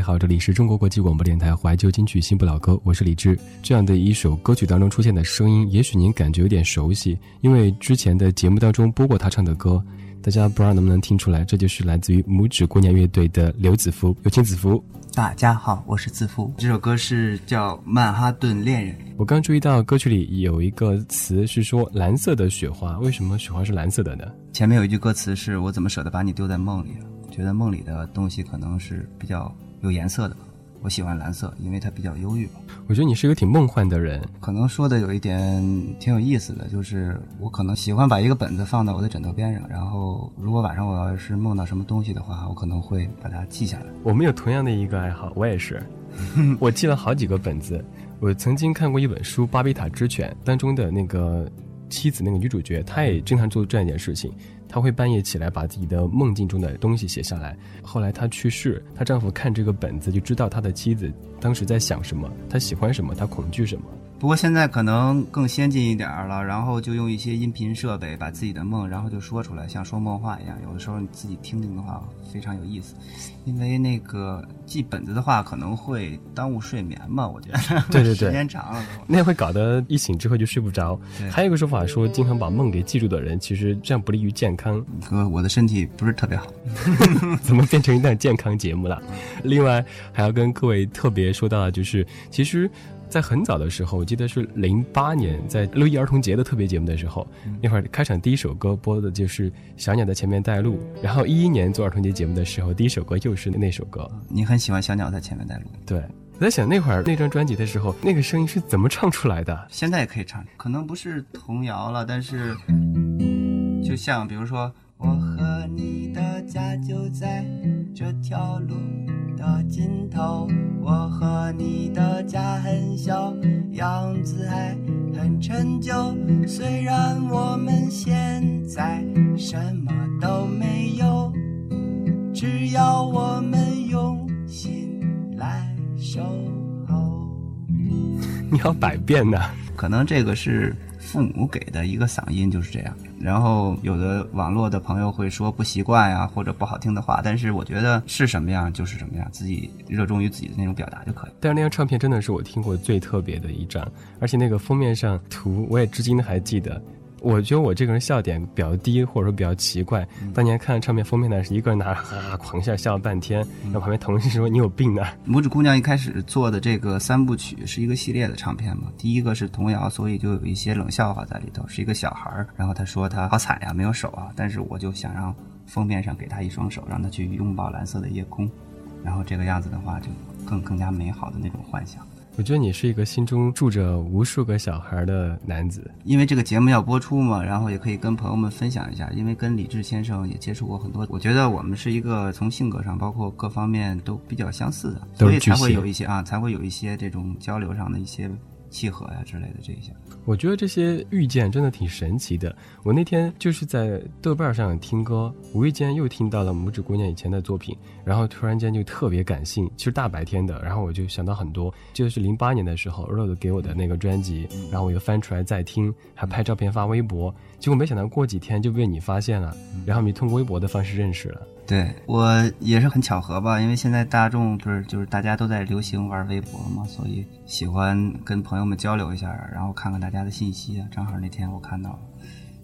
好，这里是中国国际广播电台怀旧金曲新不老歌，我是李志。这样的一首歌曲当中出现的声音，也许您感觉有点熟悉，因为之前的节目当中播过他唱的歌，大家不知道能不能听出来，这就是来自于拇指姑娘乐队的刘子福。有请子福。大家好，我是子福。这首歌是叫《曼哈顿恋人》。我刚注意到歌曲里有一个词是说“蓝色的雪花”，为什么雪花是蓝色的呢？前面有一句歌词是我怎么舍得把你丢在梦里？觉得梦里的东西可能是比较。有颜色的，我喜欢蓝色，因为它比较忧郁。我觉得你是一个挺梦幻的人，可能说的有一点挺有意思的，就是我可能喜欢把一个本子放到我的枕头边上，然后如果晚上我要是梦到什么东西的话，我可能会把它记下来。我们有同样的一个爱好，我也是，我记了好几个本子。我曾经看过一本书《巴比塔之犬》当中的那个妻子，那个女主角，她也经常做这样一件事情。她会半夜起来把自己的梦境中的东西写下来。后来她去世，她丈夫看这个本子就知道他的妻子当时在想什么，他喜欢什么，他恐惧什么。不过现在可能更先进一点了，然后就用一些音频设备把自己的梦，然后就说出来，像说梦话一样。有的时候你自己听听的话，非常有意思。因为那个记本子的话，可能会耽误睡眠嘛，我觉得。对对对，时间长了，那会搞得一醒之后就睡不着。还有一个说法说，经常把梦给记住的人，其实这样不利于健康。哥，我的身体不是特别好，怎么变成一档健康节目了？另外还要跟各位特别说到的就是，其实。在很早的时候，我记得是零八年，在六一儿童节的特别节目的时候，那会儿开场第一首歌播的就是《小鸟在前面带路》，然后一一年做儿童节节目的时候，第一首歌又是那首歌。你很喜欢《小鸟在前面带路》？对，我在想那会儿那张专辑的时候，那个声音是怎么唱出来的？现在也可以唱，可能不是童谣了，但是就像比如说，我和你的家就在这条路。的尽头，我和你的家很小，样子还很陈旧。虽然我们现在什么都没有，只要我们用心来守候。你要百变呢？可能这个是。父母给的一个嗓音就是这样，然后有的网络的朋友会说不习惯呀，或者不好听的话，但是我觉得是什么样就是什么样，自己热衷于自己的那种表达就可以。但是那张唱片真的是我听过最特别的一张，而且那个封面上图我也至今还记得。我觉得我这个人笑点比较低，或者说比较奇怪。当年看唱片封面呢，是一个人拿着哈狂笑，笑了半天。然后旁边同事说：“你有病啊！”拇指姑娘一开始做的这个三部曲是一个系列的唱片嘛？第一个是童谣，所以就有一些冷笑话在里头。是一个小孩儿，然后他说他好惨呀，没有手啊。但是我就想让封面上给他一双手，让他去拥抱蓝色的夜空，然后这个样子的话，就更更加美好的那种幻想。我觉得你是一个心中住着无数个小孩的男子，因为这个节目要播出嘛，然后也可以跟朋友们分享一下。因为跟李志先生也接触过很多，我觉得我们是一个从性格上，包括各方面都比较相似的，所以才会有一些啊，才会有一些这种交流上的一些。契合呀之类的这些，我觉得这些遇见真的挺神奇的。我那天就是在豆瓣上听歌，无意间又听到了拇指姑娘以前的作品，然后突然间就特别感性。其实大白天的，然后我就想到很多，就是零八年的时候 Rose 给我的那个专辑，然后我又翻出来再听，还拍照片发微博，结果没想到过几天就被你发现了，然后你通过微博的方式认识了。对我也是很巧合吧，因为现在大众不是就是大家都在流行玩微博嘛，所以喜欢跟朋友们交流一下，然后看看大家的信息啊。正好那天我看到了，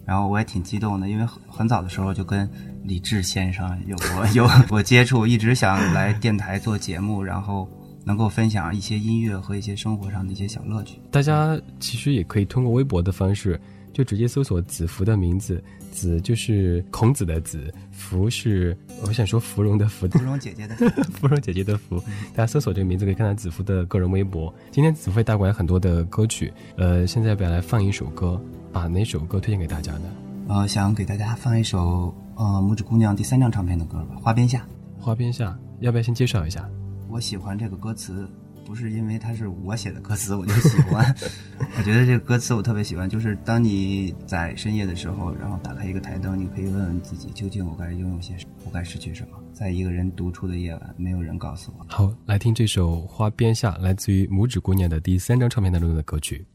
然后我也挺激动的，因为很很早的时候就跟李志先生有过 有 过接触，一直想来电台做节目，然后能够分享一些音乐和一些生活上的一些小乐趣。大家其实也可以通过微博的方式。就直接搜索子福的名字，子就是孔子的子，芙是我想说芙蓉的芙，芙蓉姐姐的芙 蓉姐姐的芙。大家搜索这个名字可以看到子芙的个人微博。今天子会带过来很多的歌曲，呃，现在要来放一首歌？把哪首歌推荐给大家呢？呃，想给大家放一首呃拇指姑娘第三张唱片的歌吧，《花边下》。花边下，要不要先介绍一下？我喜欢这个歌词。不是因为它是我写的歌词我就喜欢，我觉得这个歌词我特别喜欢。就是当你在深夜的时候，然后打开一个台灯，你可以问问自己，究竟我该拥有些什么，我该失去什么？在一个人独处的夜晚，没有人告诉我。好，来听这首《花边下》，来自于拇指姑娘的第三张唱片当中的歌曲。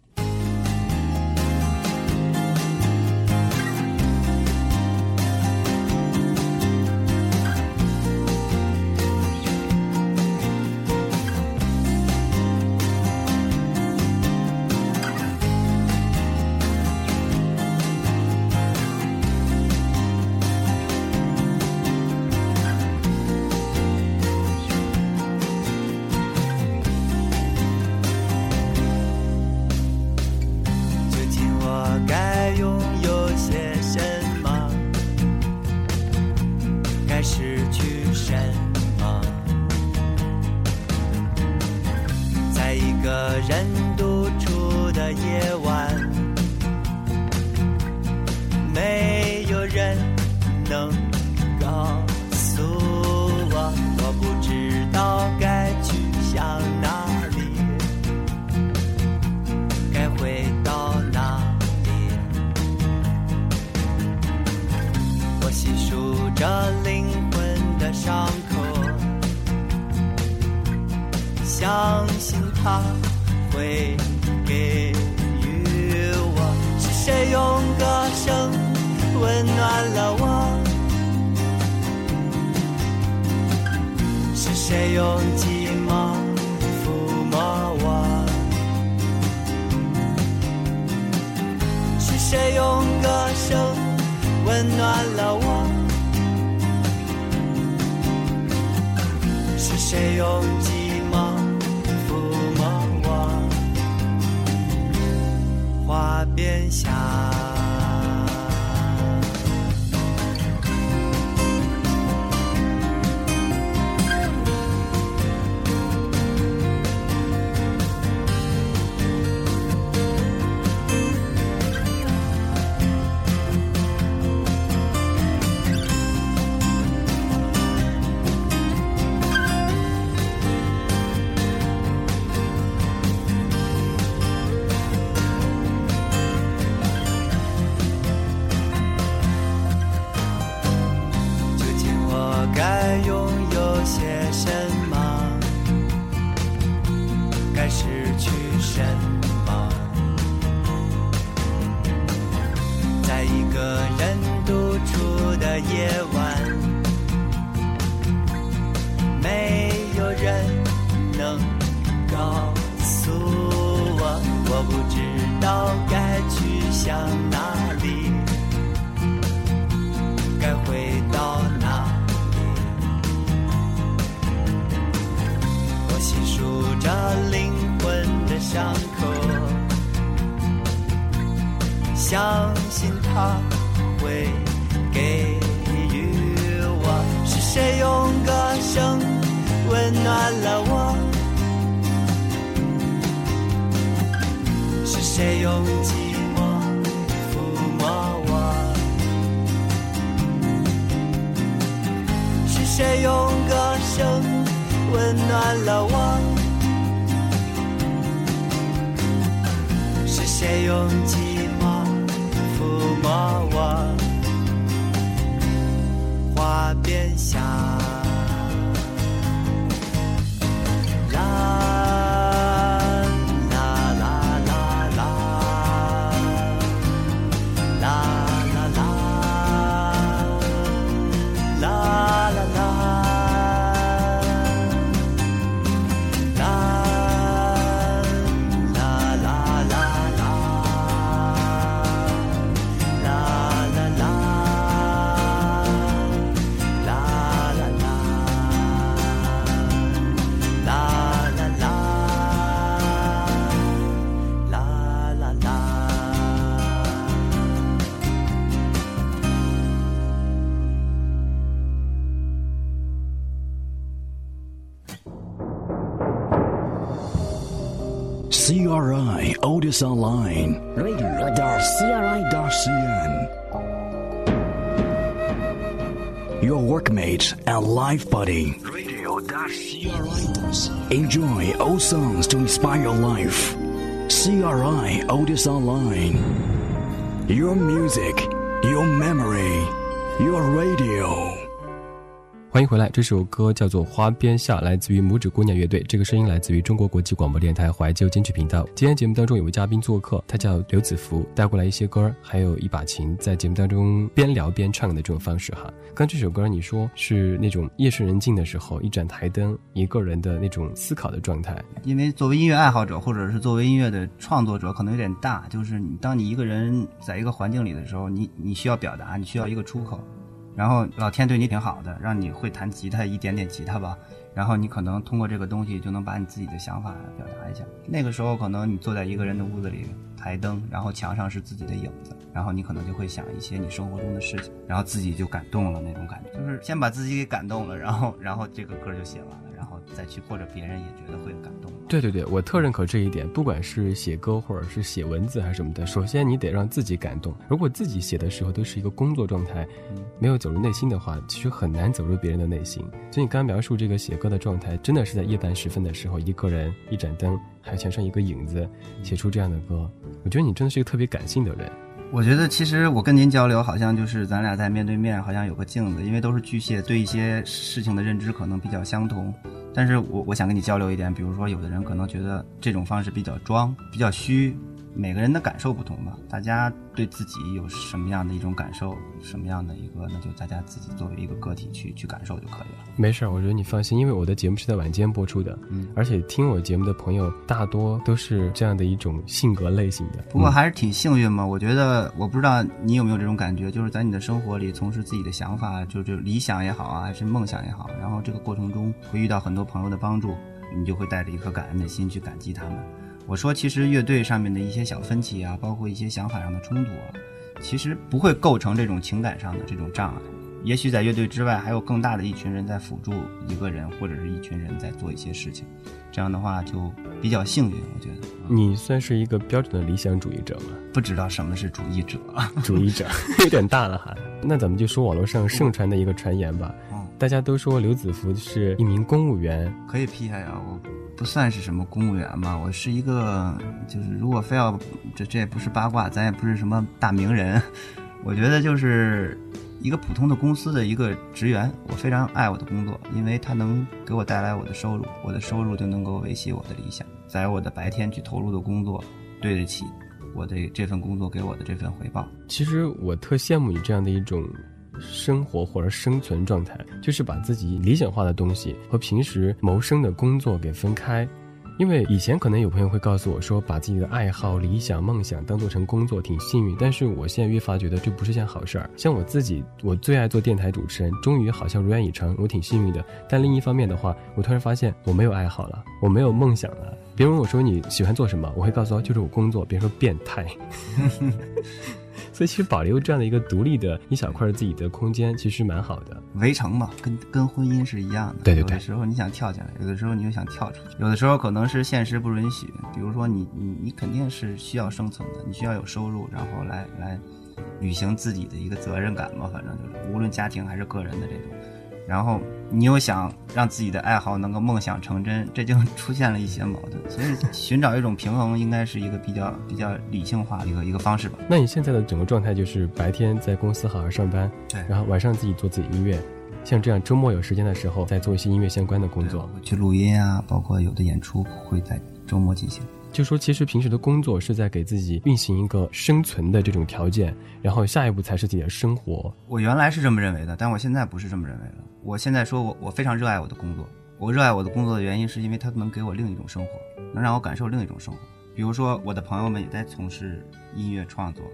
该失去什么？在一个人独处的夜晚，没有人能告诉我，我不知道该去向哪里。该回到哪里？我细数着伤口，相信他会给予我。是谁用歌声温暖了我？是谁用寂寞抚摸我？是谁用歌声温暖了我？是谁用寂寞抚摸我？花边下，CRI Otis Online. Radio.cri.cn. Your workmate and life buddy. Enjoy old songs to inspire your life. CRI Otis Online. Your music, your memory, your radio. 欢迎回来，这首歌叫做《花边下》，来自于拇指姑娘乐队。这个声音来自于中国国际广播电台怀旧金曲频道。今天节目当中有位嘉宾做客，他叫刘子福，带过来一些歌，还有一把琴，在节目当中边聊边唱的这种方式哈。刚这首歌你说是那种夜深人静的时候，一盏台灯，一个人的那种思考的状态。因为作为音乐爱好者，或者是作为音乐的创作者，可能有点大。就是你当你一个人在一个环境里的时候，你你需要表达，你需要一个出口。然后老天对你挺好的，让你会弹吉他一点点吉他吧。然后你可能通过这个东西就能把你自己的想法表达一下。那个时候可能你坐在一个人的屋子里，台灯，然后墙上是自己的影子，然后你可能就会想一些你生活中的事情，然后自己就感动了那种感觉，就是先把自己给感动了，然后然后这个歌就写完了，然后再去或者别人也觉得会有感动。对对对，我特认可这一点。不管是写歌或者是写文字还是什么的，首先你得让自己感动。如果自己写的时候都是一个工作状态，没有走入内心的话，其实很难走入别人的内心。所以你刚刚描述这个写歌的状态，真的是在夜半时分的时候，一个人，一盏灯，还有墙上一个影子，写出这样的歌。我觉得你真的是一个特别感性的人。我觉得其实我跟您交流，好像就是咱俩在面对面，好像有个镜子，因为都是巨蟹，对一些事情的认知可能比较相同。但是我我想跟你交流一点，比如说有的人可能觉得这种方式比较装，比较虚。每个人的感受不同吧，大家对自己有什么样的一种感受，什么样的一个，那就大家自己作为一个个体去去感受就可以了。没事儿，我觉得你放心，因为我的节目是在晚间播出的，嗯，而且听我节目的朋友大多都是这样的一种性格类型的。不过还是挺幸运嘛，我觉得我不知道你有没有这种感觉，就是在你的生活里从事自己的想法，就就理想也好啊，还是梦想也好，然后这个过程中会遇到很多朋友的帮助，你就会带着一颗感恩的心去感激他们。我说，其实乐队上面的一些小分歧啊，包括一些想法上的冲突啊，其实不会构成这种情感上的这种障碍。也许在乐队之外，还有更大的一群人在辅助一个人，或者是一群人在做一些事情。这样的话就比较幸运，我觉得。你算是一个标准的理想主义者吗？不知道什么是主义者，主义者有点大了哈。那咱们就说网络上盛传的一个传言吧。嗯，大家都说刘子福是一名公务员，可以批下呀，我。不算是什么公务员吧，我是一个，就是如果非要这这也不是八卦，咱也不是什么大名人，我觉得就是一个普通的公司的一个职员。我非常爱我的工作，因为它能给我带来我的收入，我的收入就能够维系我的理想，在我的白天去投入的工作，对得起我的这份工作给我的这份回报。其实我特羡慕你这样的一种。生活或者生存状态，就是把自己理想化的东西和平时谋生的工作给分开。因为以前可能有朋友会告诉我说，把自己的爱好、理想、梦想当做成工作挺幸运，但是我现在越发觉得这不是件好事儿。像我自己，我最爱做电台主持人，终于好像如愿以偿，我挺幸运的。但另一方面的话，我突然发现我没有爱好了，我没有梦想了。别人问我说你喜欢做什么，我会告诉他就是我工作。别说变态。所以其实保留这样的一个独立的一小块自己的空间，其实蛮好的。围城嘛，跟跟婚姻是一样的。对对对。有的时候你想跳进来，有的时候你又想跳出去，有的时候可能是现实不允许。比如说你你你肯定是需要生存的，你需要有收入，然后来来履行自己的一个责任感嘛。反正就是，无论家庭还是个人的这种。然后你又想让自己的爱好能够梦想成真，这就出现了一些矛盾。所以寻找一种平衡，应该是一个比较比较理性化的一个一个方式吧。那你现在的整个状态就是白天在公司好好上班，对，然后晚上自己做自己音乐，像这样周末有时间的时候再做一些音乐相关的工作，去录音啊，包括有的演出会在周末进行。就说其实平时的工作是在给自己运行一个生存的这种条件，然后下一步才是自己的生活。我原来是这么认为的，但我现在不是这么认为了。我现在说我我非常热爱我的工作，我热爱我的工作的原因是因为它能给我另一种生活，能让我感受另一种生活。比如说我的朋友们也在从事音乐创作，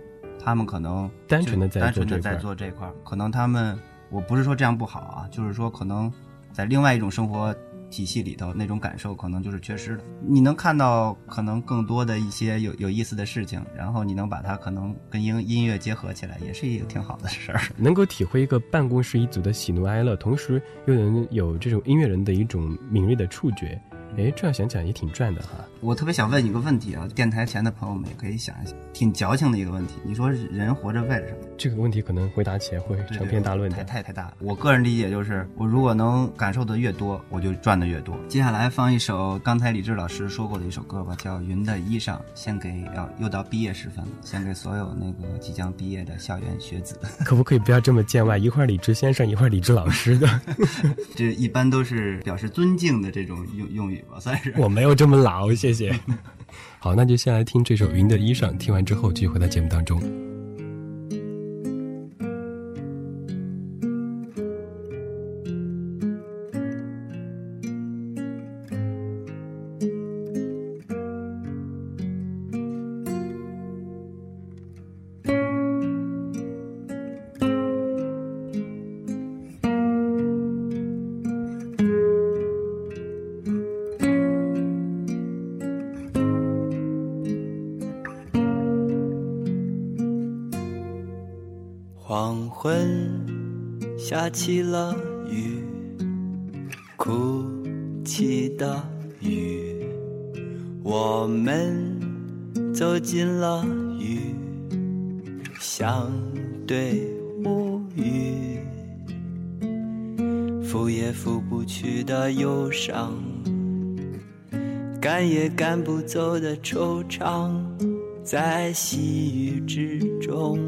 他们可能单纯的在单纯的在做这块，可能他们我不是说这样不好啊，就是说可能在另外一种生活。体系里头那种感受可能就是缺失的。你能看到可能更多的一些有有意思的事情，然后你能把它可能跟音音乐结合起来，也是一个挺好的事儿。能够体会一个办公室一族的喜怒哀乐，同时又能有这种音乐人的一种敏锐的触觉。哎，这样想想也挺赚的哈。我特别想问你个问题啊，电台前的朋友们也可以想一想，挺矫情的一个问题。你说人活着为了什么？这个问题可能回答起来会长篇大论，太太太大了。我个人理解就是，我如果能感受的越多，我就赚的越多。接下来放一首刚才李志老师说过的一首歌吧，叫《云的衣裳》，献给要又到毕业时分了，献给所有那个即将毕业的校园学子。可不可以不要这么见外？一会儿李志先生，一会儿李志老师的，这一般都是表示尊敬的这种用用语。算是我没有这么老，谢谢。好，那就先来听这首《云的衣裳》，听完之后继续回到节目当中。起了雨，哭泣的雨，我们走进了雨，相对无语，拂也拂不去的忧伤，赶也赶不走的惆怅，在细雨之中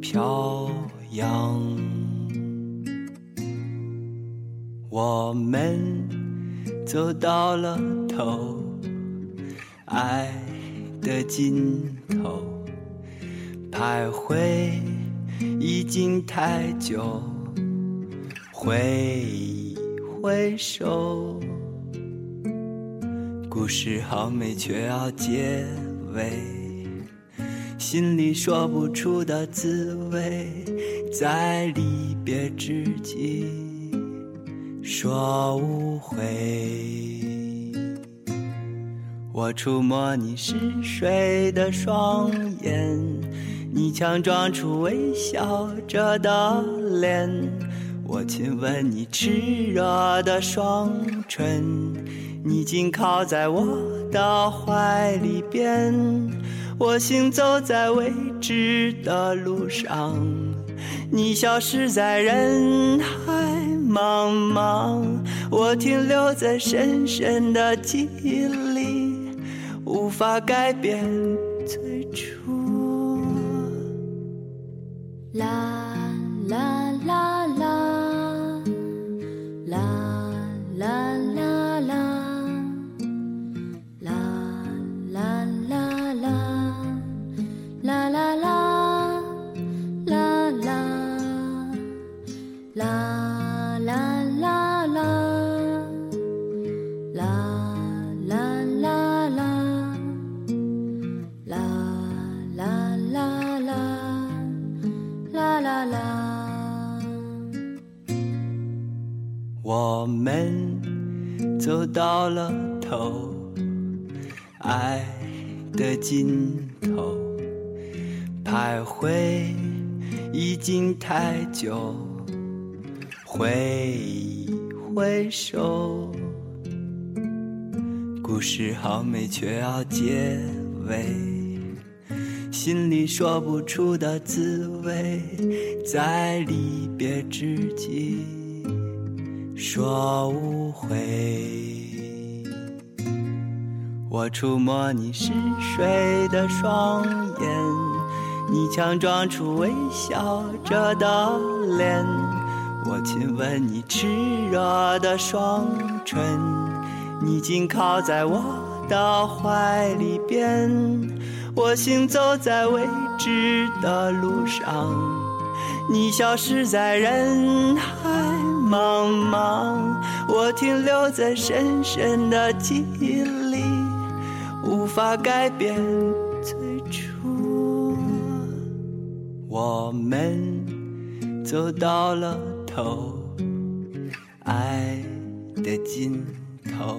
飘我们走到了头，爱的尽头，徘徊已经太久，挥一挥手，故事好美却要结尾，心里说不出的滋味，在离别之际。说无悔，我触摸你嗜睡的双眼，你强装出微笑着的脸，我亲吻你炽热的双唇，你紧靠在我的怀里边，我行走在未知的路上，你消失在人海。茫茫，我停留在深深的记忆里，无法改变最初。我们走到了头，爱的尽头，徘徊已经太久，挥一挥手，故事好美却要结尾，心里说不出的滋味，在离别之际。说无悔，我触摸你嗜睡的双眼，你强装出微笑着的脸，我亲吻你炽热的双唇，你紧靠在我的怀里边，我行走在未知的路上，你消失在人海。茫茫，我停留在深深的记忆里，无法改变最初。我们走到了头，爱的尽头。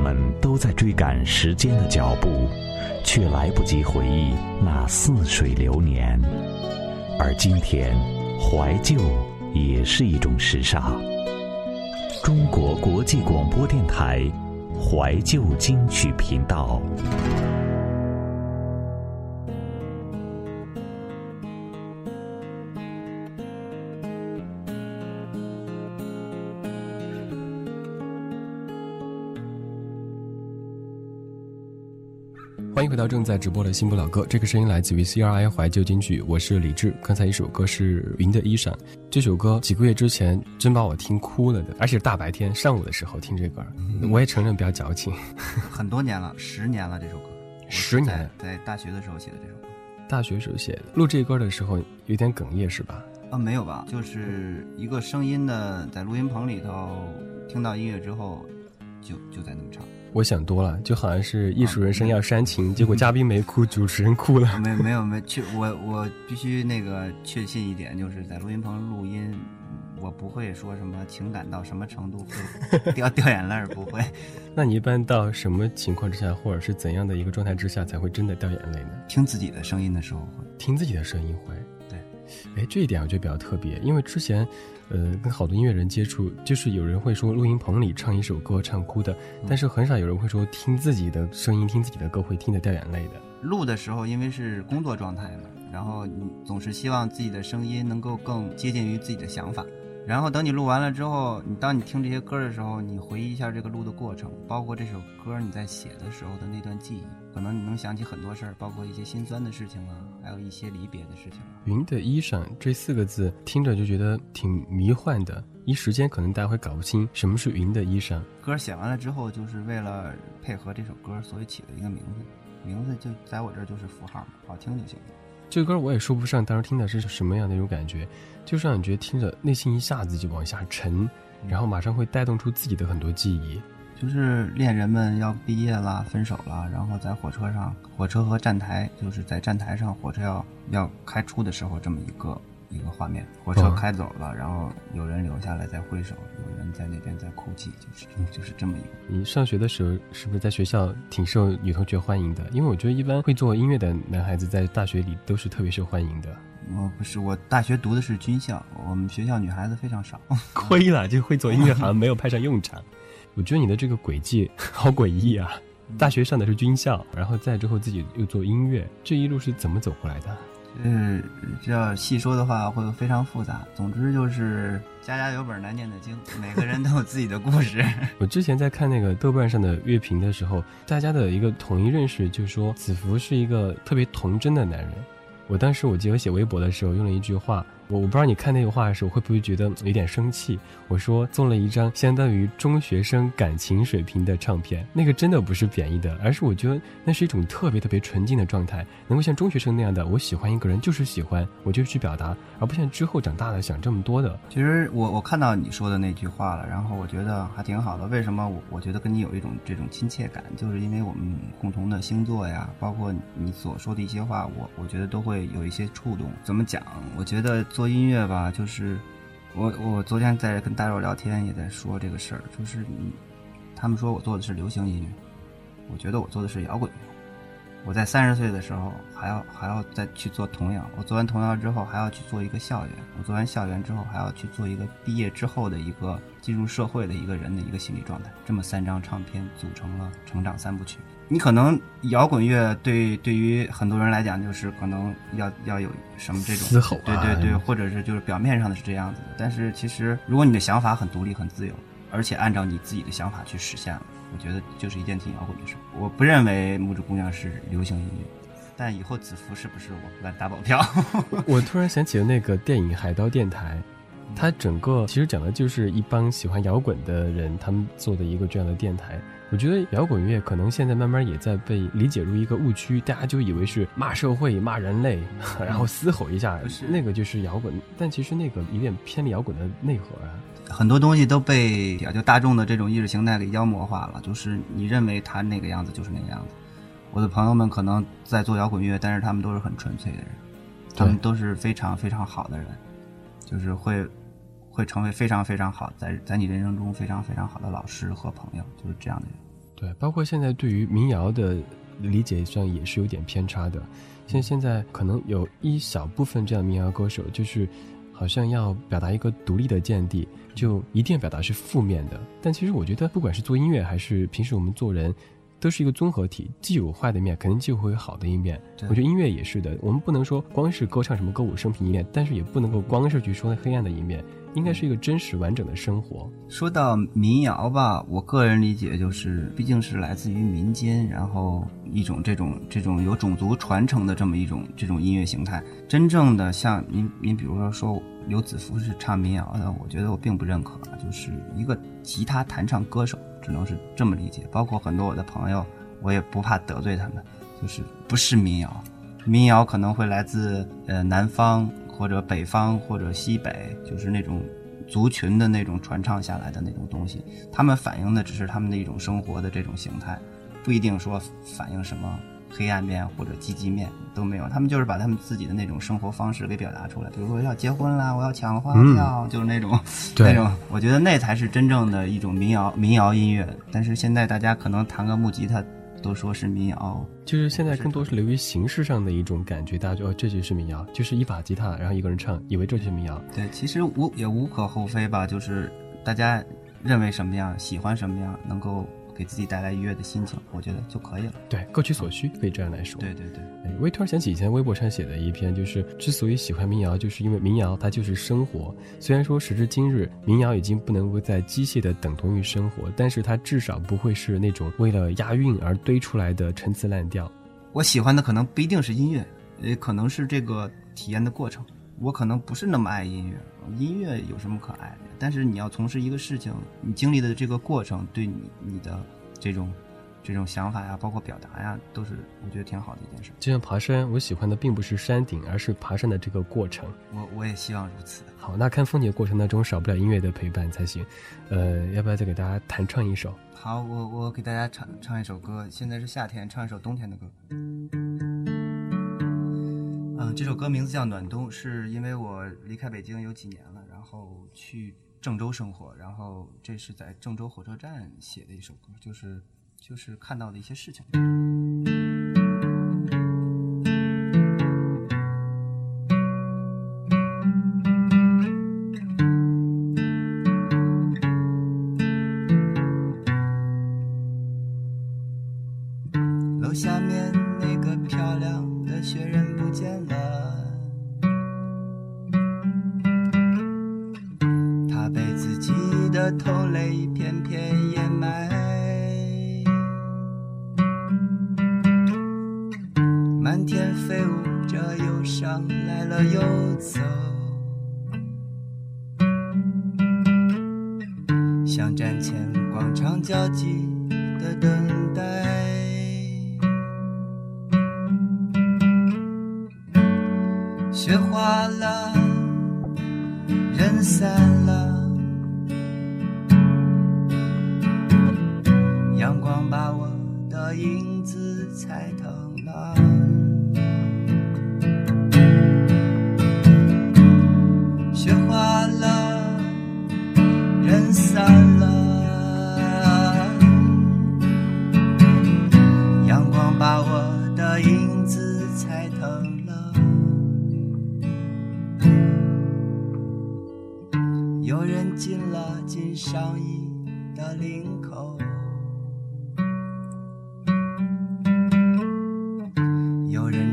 们都在追赶时间的脚步，却来不及回忆那似水流年。而今天，怀旧也是一种时尚。中国国际广播电台。怀旧金曲频道，回到正在直播的新不老歌。这个声音来自于 CRI 怀旧金曲，我是李志。刚才一首歌是《云的衣裳》，这首歌几个月之前真把我听哭了的，而且大白天上午的时候听这歌。我也承认比较矫情，很多年了，十年了这首歌，十年在大学的时候写的这首歌，大学时候写的。录这歌的时候有点哽咽是吧？啊，没有吧，就是一个声音的，在录音棚里头听到音乐之后，就就在那么唱。我想多了，就好像是艺术人生要煽情，结果嘉宾没哭，主持人哭了。没 没有没确我我必须那个确信一点，就是在录音棚录音，我不会说什么情感到什么程度会掉掉眼泪不会。那你一般到什么情况之下，或者是怎样的一个状态之下，才会真的掉眼泪呢？听自己的声音的时候会，听自己的声音会。对，哎，这一点我觉得比较特别，因为之前。呃，跟好多音乐人接触，就是有人会说录音棚里唱一首歌唱哭的，但是很少有人会说听自己的声音、听自己的歌会听得掉眼泪的。录的时候，因为是工作状态嘛，然后你总是希望自己的声音能够更接近于自己的想法。然后等你录完了之后，你当你听这些歌的时候，你回忆一下这个录的过程，包括这首歌你在写的时候的那段记忆，可能你能想起很多事儿，包括一些心酸的事情啊，还有一些离别的事情。云的衣裳这四个字听着就觉得挺迷幻的，一时间可能大家会搞不清什么是云的衣裳。歌写完了之后，就是为了配合这首歌，所以起了一个名字，名字就在我这儿就是符号，好听就行了。这歌我也说不上，当时听的是什么样的一种感觉，就是让你觉得听着内心一下子就往下沉，然后马上会带动出自己的很多记忆。就是恋人们要毕业了、分手了，然后在火车上，火车和站台，就是在站台上，火车要要开出的时候，这么一个。一个画面，火车开走了，然后有人留下来在挥手，有人在那边在哭泣，就是就是这么一个。你上学的时候是不是在学校挺受女同学欢迎的？因为我觉得一般会做音乐的男孩子在大学里都是特别受欢迎的。我不是，我大学读的是军校，我们学校女孩子非常少。亏了，就会做音乐好像没有派上用场。我觉得你的这个轨迹好诡异啊！大学上的是军校，然后再之后自己又做音乐，这一路是怎么走过来的？嗯，这要细说的话会非常复杂。总之就是家家有本难念的经，每个人都有自己的故事。我之前在看那个豆瓣上的乐评的时候，大家的一个统一认识就是说子福是一个特别童真的男人。我当时我记得写微博的时候用了一句话，我不知道你看那个话的时候会不会觉得有点生气。我说送了一张相当于中学生感情水平的唱片，那个真的不是贬义的，而是我觉得那是一种特别特别纯净的状态，能够像中学生那样的，我喜欢一个人就是喜欢，我就去表达，而不像之后长大了想这么多的。其实我我看到你说的那句话了，然后我觉得还挺好的。为什么我我觉得跟你有一种这种亲切感，就是因为我们共同的星座呀，包括你所说的一些话，我我觉得都会有一些触动。怎么讲？我觉得做音乐吧，就是我我昨天在跟大肉聊天也在说这个事儿，就是他们说我做的是流行音乐，我觉得我做的是摇滚。我在三十岁的时候还要还要再去做童谣，我做完童谣之后还要去做一个校园，我做完校园之后还要去做一个毕业之后的一个进入社会的一个人的一个心理状态。这么三张唱片组成了成长三部曲。你可能摇滚乐对对于很多人来讲就是可能要要有什么这种嘶吼，对对对，或者是就是表面上的是这样子的，但是其实如果你的想法很独立很自由，而且按照你自己的想法去实现了。我觉得就是一件挺摇滚的事。我不认为拇指姑娘是流行音乐，但以后子服是不是我不敢打保票。我突然想起了那个电影《海盗电台》，它整个其实讲的就是一帮喜欢摇滚的人他们做的一个这样的电台。我觉得摇滚乐可能现在慢慢也在被理解入一个误区，大家就以为是骂社会、骂人类，然后嘶吼一下，那个就是摇滚。但其实那个有点偏离摇滚的内核啊。很多东西都被就大众的这种意识形态给妖魔化了，就是你认为他那个样子就是那个样子。我的朋友们可能在做摇滚乐，但是他们都是很纯粹的人，他们都是非常非常好的人，就是会会成为非常非常好，在在你人生中非常非常好的老师和朋友，就是这样的人。对，包括现在对于民谣的理解上也是有点偏差的，像现在可能有一小部分这样民谣歌手，就是好像要表达一个独立的见地。就一定要表达是负面的，但其实我觉得，不管是做音乐还是平时我们做人，都是一个综合体，既有坏的一面，肯定就会有好的一面。我觉得音乐也是的，我们不能说光是歌唱什么歌舞升平一面，但是也不能够光是去说那黑暗的一面，应该是一个真实完整的生活。说到民谣吧，我个人理解就是，毕竟是来自于民间，然后一种这种这种有种族传承的这么一种这种音乐形态，真正的像您您比如说说。刘子福是唱民谣的，我觉得我并不认可，就是一个吉他弹唱歌手，只能是这么理解。包括很多我的朋友，我也不怕得罪他们，就是不是民谣，民谣可能会来自呃南方或者北方或者西北，就是那种族群的那种传唱下来的那种东西，他们反映的只是他们的一种生活的这种形态，不一定说反映什么。黑暗面或者积极面都没有，他们就是把他们自己的那种生活方式给表达出来。比如说要结婚啦，我要抢花轿，就是那种那种，我觉得那才是真正的一种民谣民谣音乐。但是现在大家可能弹个木吉他都说是民谣，就是现在更多是流于形式上的一种感觉，大家就哦这就是民谣，就是一把吉他，然后一个人唱，以为这就是民谣。对，其实无也无可厚非吧，就是大家认为什么样，喜欢什么样，能够。给自己带来愉悦的心情，我觉得就可以了。对，各取所需，可以这样来说。对对对。哎，我也突然想起以前微博上写的一篇，就是之所以喜欢民谣，就是因为民谣它就是生活。虽然说时至今日，民谣已经不能够再机械的等同于生活，但是它至少不会是那种为了押韵而堆出来的陈词滥调。我喜欢的可能不一定是音乐，也可能是这个体验的过程。我可能不是那么爱音乐，音乐有什么可爱的？但是你要从事一个事情，你经历的这个过程，对你你的这种这种想法呀，包括表达呀，都是我觉得挺好的一件事。就像爬山，我喜欢的并不是山顶，而是爬山的这个过程。我我也希望如此。好，那看风景的过程当中少不了音乐的陪伴才行。呃，要不要再给大家弹唱一首？好，我我给大家唱唱一首歌。现在是夏天，唱一首冬天的歌。嗯，这首歌名字叫《暖冬》，是因为我离开北京有几年了，然后去郑州生活，然后这是在郑州火车站写的一首歌，就是就是看到的一些事情。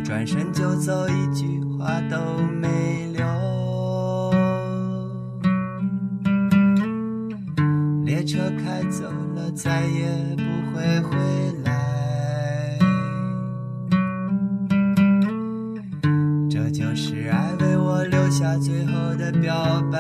转身就走，一句话都没留。列车开走了，再也不会回来。这就是爱为我留下最后的表白。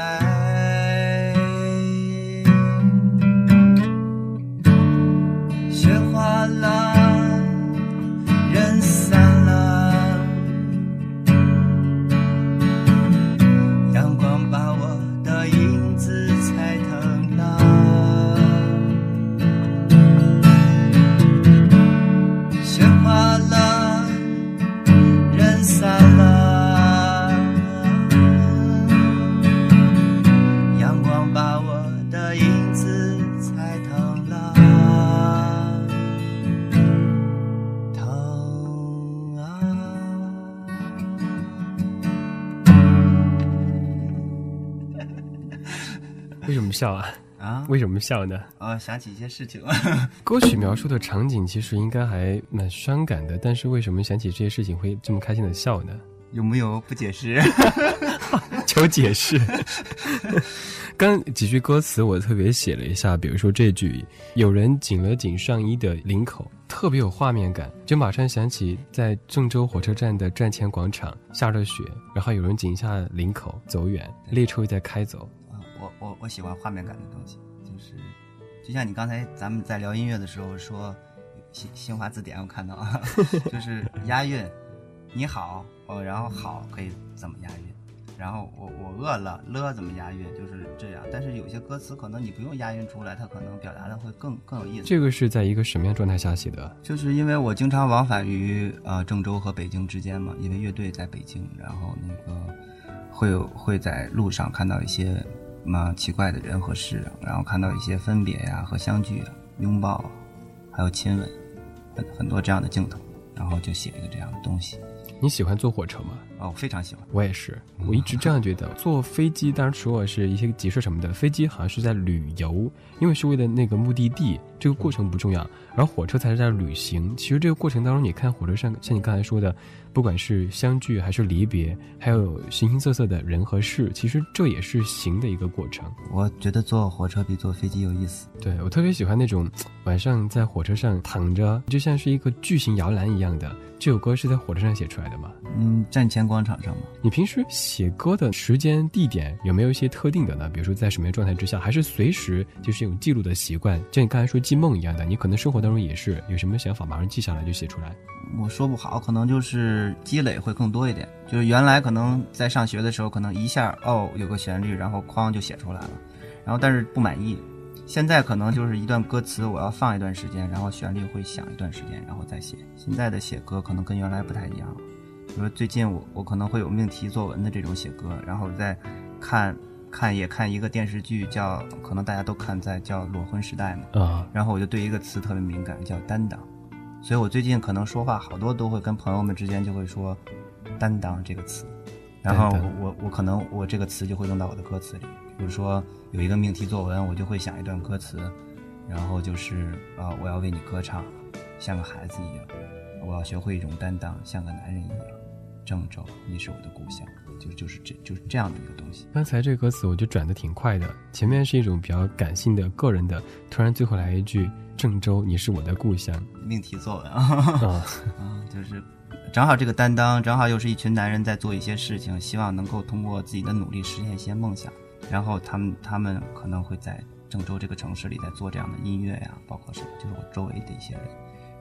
笑啊？啊，为什么笑呢？啊，想起一些事情了。歌曲描述的场景其实应该还蛮伤感的，但是为什么想起这些事情会这么开心的笑呢？有没有不解释？求解释。刚几句歌词我特别写了一下，比如说这句“有人紧了紧上衣的领口”，特别有画面感，就马上想起在郑州火车站的站前广场下着雪，然后有人紧下领口走远，列车又在开走。啊，我我我喜欢画面感的东西，就是就像你刚才咱们在聊音乐的时候说，新新华字典我看到啊，就是押韵，你好哦，然后好可以怎么押韵，然后我我饿了了怎么押韵，就是这样。但是有些歌词可能你不用押韵出来，它可能表达的会更更有意思。这个是在一个什么样状态下写的？就是因为我经常往返于呃郑州和北京之间嘛，因为乐队在北京，然后那个会有会在路上看到一些嘛奇怪的人和事，然后看到一些分别呀、和相聚、啊、拥抱啊，还有亲吻，很很多这样的镜头，然后就写一个这样的东西。你喜欢坐火车吗？哦，我非常喜欢。我也是，我一直这样觉得。坐飞机，当然除了是一些集市什么的，飞机好像是在旅游，因为是为了那个目的地，这个过程不重要。而火车才是在旅行。其实这个过程当中，你看火车上，像你刚才说的，不管是相聚还是离别，还有形形色色的人和事，其实这也是行的一个过程。我觉得坐火车比坐飞机有意思。对我特别喜欢那种晚上在火车上躺着，就像是一个巨型摇篮一样的。这首歌是在火车上写出来的吗？嗯，站前广场上吗。你平时写歌的时间、地点有没有一些特定的呢？比如说在什么样状态之下，还是随时就是有记录的习惯？像你刚才说记梦一样的，你可能生活当中也是有什么想法马上记下来就写出来。我说不好，可能就是积累会更多一点。就是原来可能在上学的时候，可能一下哦有个旋律，然后哐就写出来了，然后但是不满意。现在可能就是一段歌词，我要放一段时间，然后旋律会响一段时间，然后再写。现在的写歌可能跟原来不太一样了。比如说最近我我可能会有命题作文的这种写歌，然后再看看也看一个电视剧叫，可能大家都看在叫《裸婚时代》嘛，啊，然后我就对一个词特别敏感，叫担当。所以我最近可能说话好多都会跟朋友们之间就会说“担当”这个词，然后我我我可能我这个词就会用到我的歌词里。比如说有一个命题作文，我就会想一段歌词，然后就是啊、我要为你歌唱，像个孩子一样，我要学会一种担当，像个男人一样。郑州，你是我的故乡，就就是这就是这样的一个东西。刚才这个歌词我就转的挺快的，前面是一种比较感性的、个人的，突然最后来一句“郑州，你是我的故乡。命题作文啊。”啊，啊，就是正好这个担当，正好又是一群男人在做一些事情，希望能够通过自己的努力实现一些梦想，然后他们他们可能会在郑州这个城市里在做这样的音乐呀，包括什么，就是我周围的一些人，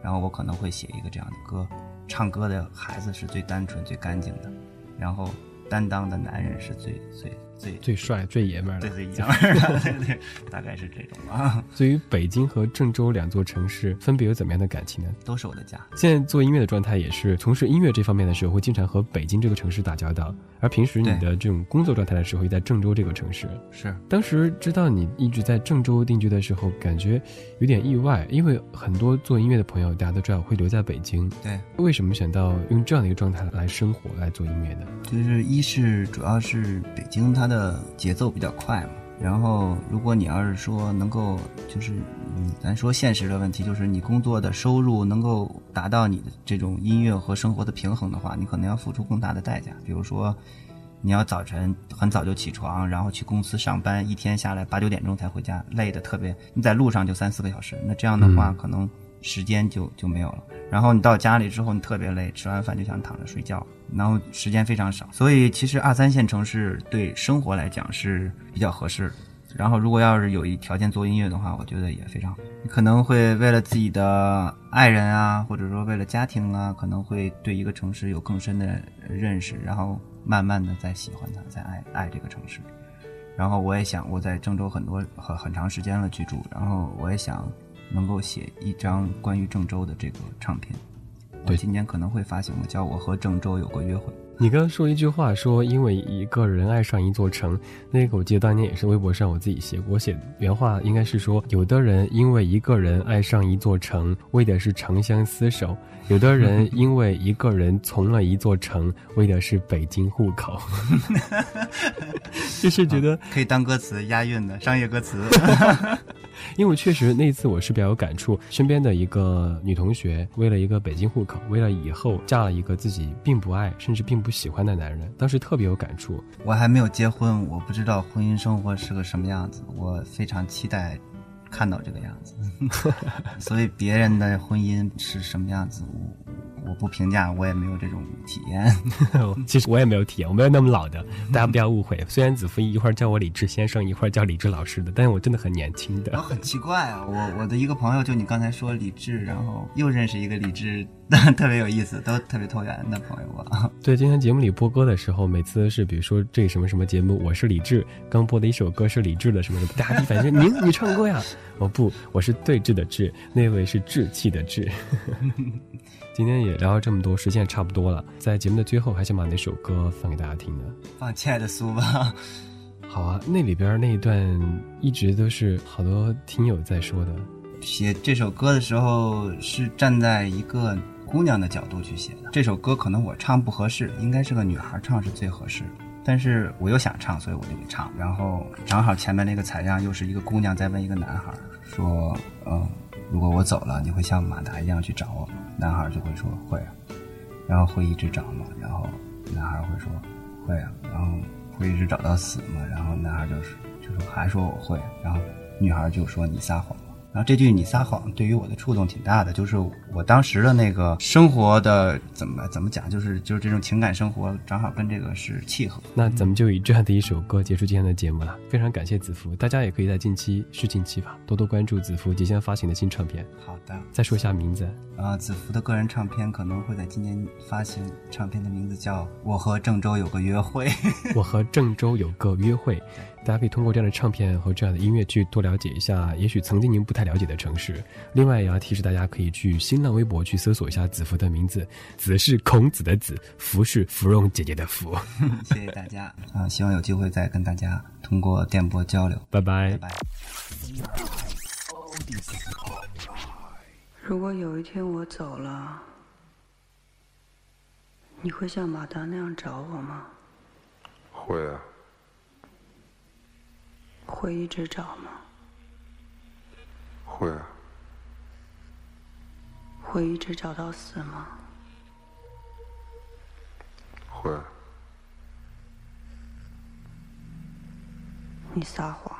然后我可能会写一个这样的歌，唱歌的孩子是最单纯、最干净的，然后担当的男人是最最最最帅、最爷们儿的，最最爷 们儿的，对对，大概是这种啊。对于北京和郑州两座城市，分别有怎么样的感情呢？都是我的家。现在做音乐的状态也是从事音乐这方面的时候，会经常和北京这个城市打交道，而平时你的这种工作状态的时候，也在郑州这个城市。是，当时知道你一直在郑州定居的时候，感觉有点意外，因为很多做音乐的朋友，大家都知道会留在北京。对，为什么选到用这样的一个状态来生活、来做音乐呢？就是一是主要是北京它的节奏比较快嘛，然后如果你要是说能够就是嗯，咱说现实的问题，就是你工作的收入能够达到你的这种音乐和生活的平衡的话，你可能要付出更大的代价，比如说。你要早晨很早就起床，然后去公司上班，一天下来八九点钟才回家，累的特别。你在路上就三四个小时，那这样的话可能时间就就没有了。然后你到家里之后，你特别累，吃完饭就想躺着睡觉，然后时间非常少。所以其实二三线城市对生活来讲是比较合适的。然后如果要是有一条件做音乐的话，我觉得也非常好。你可能会为了自己的爱人啊，或者说为了家庭啊，可能会对一个城市有更深的认识，然后。慢慢的在喜欢它，在爱爱这个城市，然后我也想我在郑州很多很很长时间了居住，然后我也想能够写一张关于郑州的这个唱片，我今年可能会发行的，叫我和郑州有个约会。你刚刚说一句话，说因为一个人爱上一座城，那个我记得当年也是微博上我自己写过，我写原话应该是说，有的人因为一个人爱上一座城，为的是长相厮守；有的人因为一个人从了一座城，为的是北京户口。就是觉得 可以当歌词押韵的商业歌词。因为确实那次我是比较有感触，身边的一个女同学为了一个北京户口，为了以后嫁了一个自己并不爱甚至并不喜欢的男人，当时特别有感触。我还没有结婚，我不知道婚姻生活是个什么样子，我非常期待看到这个样子。所以别人的婚姻是什么样子，我不评价，我也没有这种体验。其实我也没有体验，我没有那么老的，大家不要误会。虽然子夫一会儿叫我李志先生，一会儿叫李志老师的，但是我真的很年轻的。很奇怪啊，我我的一个朋友，就你刚才说李志，然后又认识一个李志，特别有意思，都特别投缘的朋友吧。对，今天节目里播歌的时候，每次是比如说这什么什么节目，我是李志，刚播的一首歌是李志的什么什么，大家反正您你唱歌呀？哦不，我是对峙的志，那位是志气的志。今天也聊了这么多，时间也差不多了。在节目的最后，还想把那首歌放给大家听呢。放《亲爱的苏》吧。好啊，那里边那一段一直都是好多听友在说的。写这首歌的时候是站在一个姑娘的角度去写的。这首歌可能我唱不合适，应该是个女孩唱是最合适的。但是我又想唱，所以我就给唱。然后正好前面那个采样又是一个姑娘在问一个男孩，说：“嗯。”如果我走了，你会像马达一样去找我吗？男孩就会说会啊，然后会一直找吗？然后男孩会说会啊，然后会一直找到死吗？然后男孩就是就说还说我会，然后女孩就说你撒谎。然后这句“你撒谎”对于我的触动挺大的，就是我当时的那个生活的怎么怎么讲，就是就是这种情感生活正好跟这个是契合。那咱们就以这样的一首歌结束今天的节目了。非常感谢子福，大家也可以在近期是近期吧，多多关注子福即将发行的新唱片。好的，再说一下名字啊，子福的个人唱片可能会在今年发行，唱片的名字叫《我和郑州有个约会》。我和郑州有个约会。大家可以通过这样的唱片和这样的音乐去多了解一下，也许曾经您不太了解的城市。另外也要提示大家，可以去新浪微博去搜索一下子福的名字，子是孔子的子，福是芙蓉姐姐的福。谢谢大家啊，希望有机会再跟大家通过电波交流。拜拜。拜拜。如果有一天我走了，你会像马达那样找我吗？会啊。会一直找吗？会啊。会一直找到死吗？会。你撒谎。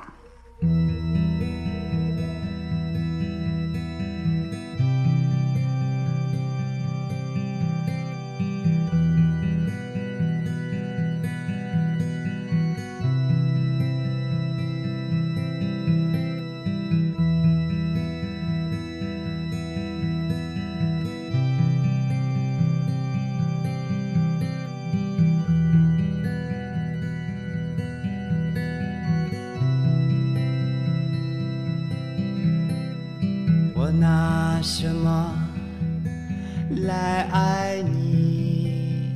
拿什么来爱你？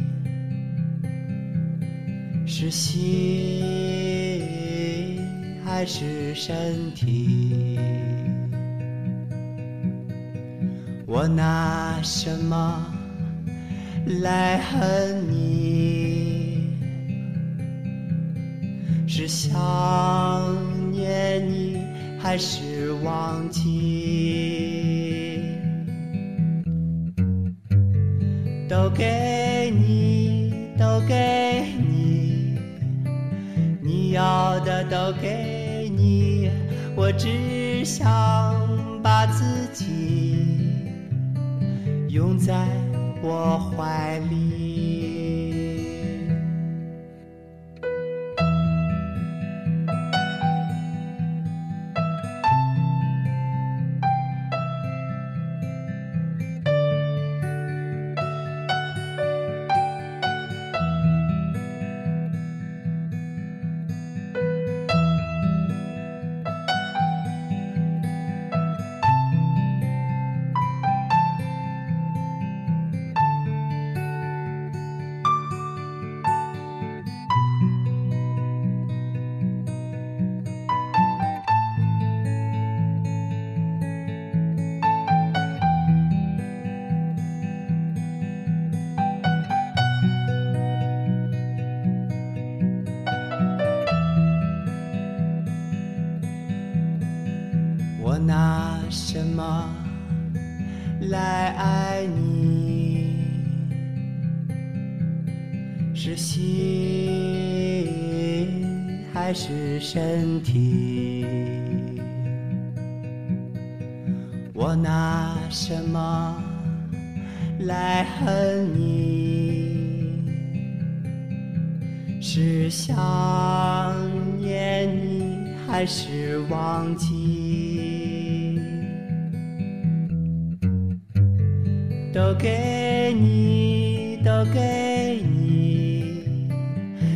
是心还是身体？我拿什么来恨你？是想念你还是忘记？都给你，我只想把自己拥在我怀里。来爱你？是心还是身体？我拿什么来恨你？是想念你还是忘记？都给你，都给你，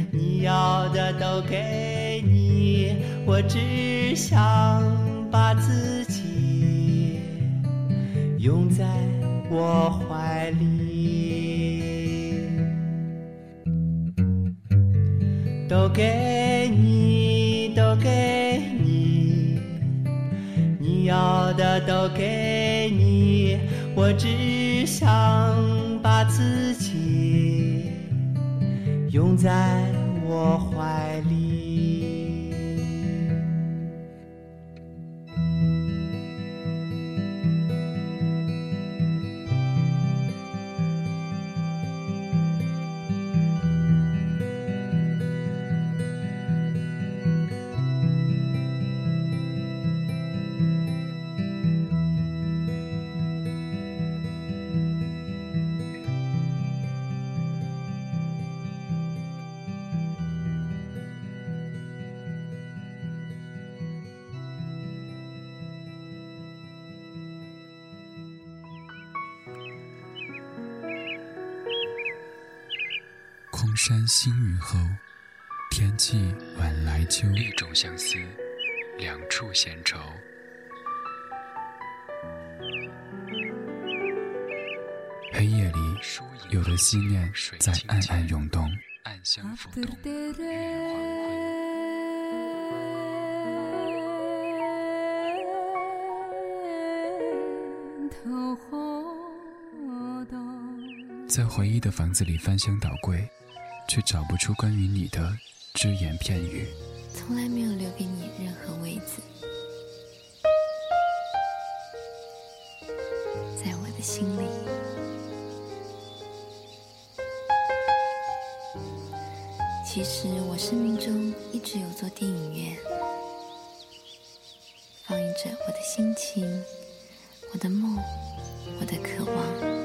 你要的都给你，我只想把自己拥在我怀里。都给你，都给你，你要的都给你，我只想把自己拥在我怀里。后，天气晚来秋。一种相思，两处闲愁。黑夜里，有的思念在暗暗涌动，暗香浮动。在回忆的房子里翻箱倒柜，却找不出关于你的只言片语。从来没有留给你任何位子，在我的心里。其实我生命中一直有座电影院，放映着我的心情、我的梦、我的渴望。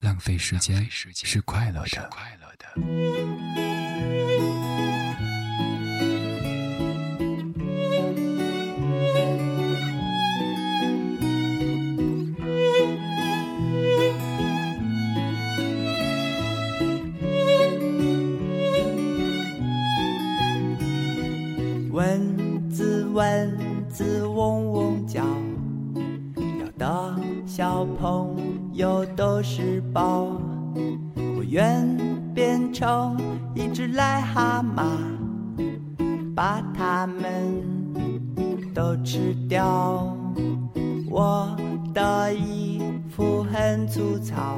浪费时间是快乐的。快乐的。蚊子蚊子嗡嗡叫，咬的小朋友都是宝。我愿变成一只癞蛤蟆，把它们都吃掉。我的衣服很粗糙，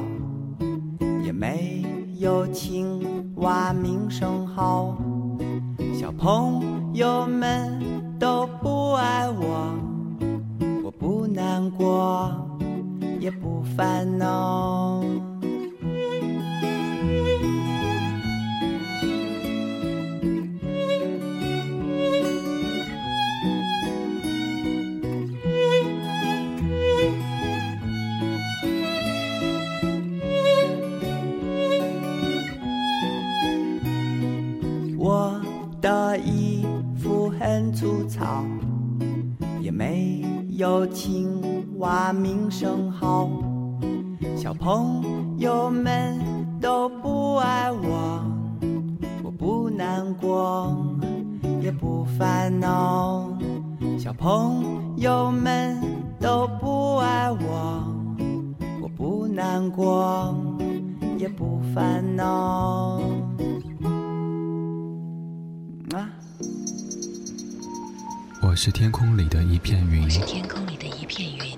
也没有青蛙名声好。小朋友们都不爱我，我不难过，也不烦恼。我的衣服很粗糙，也没有青蛙名声好。小朋友们都不爱我，我不难过，也不烦恼。小朋友们都不爱我，我不难过，也不烦恼。啊。我是天空里的一片云，是天空里的一片云，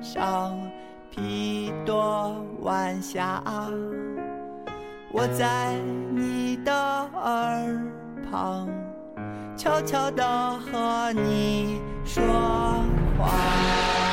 上披朵晚霞我在你的耳旁悄悄的和你说话。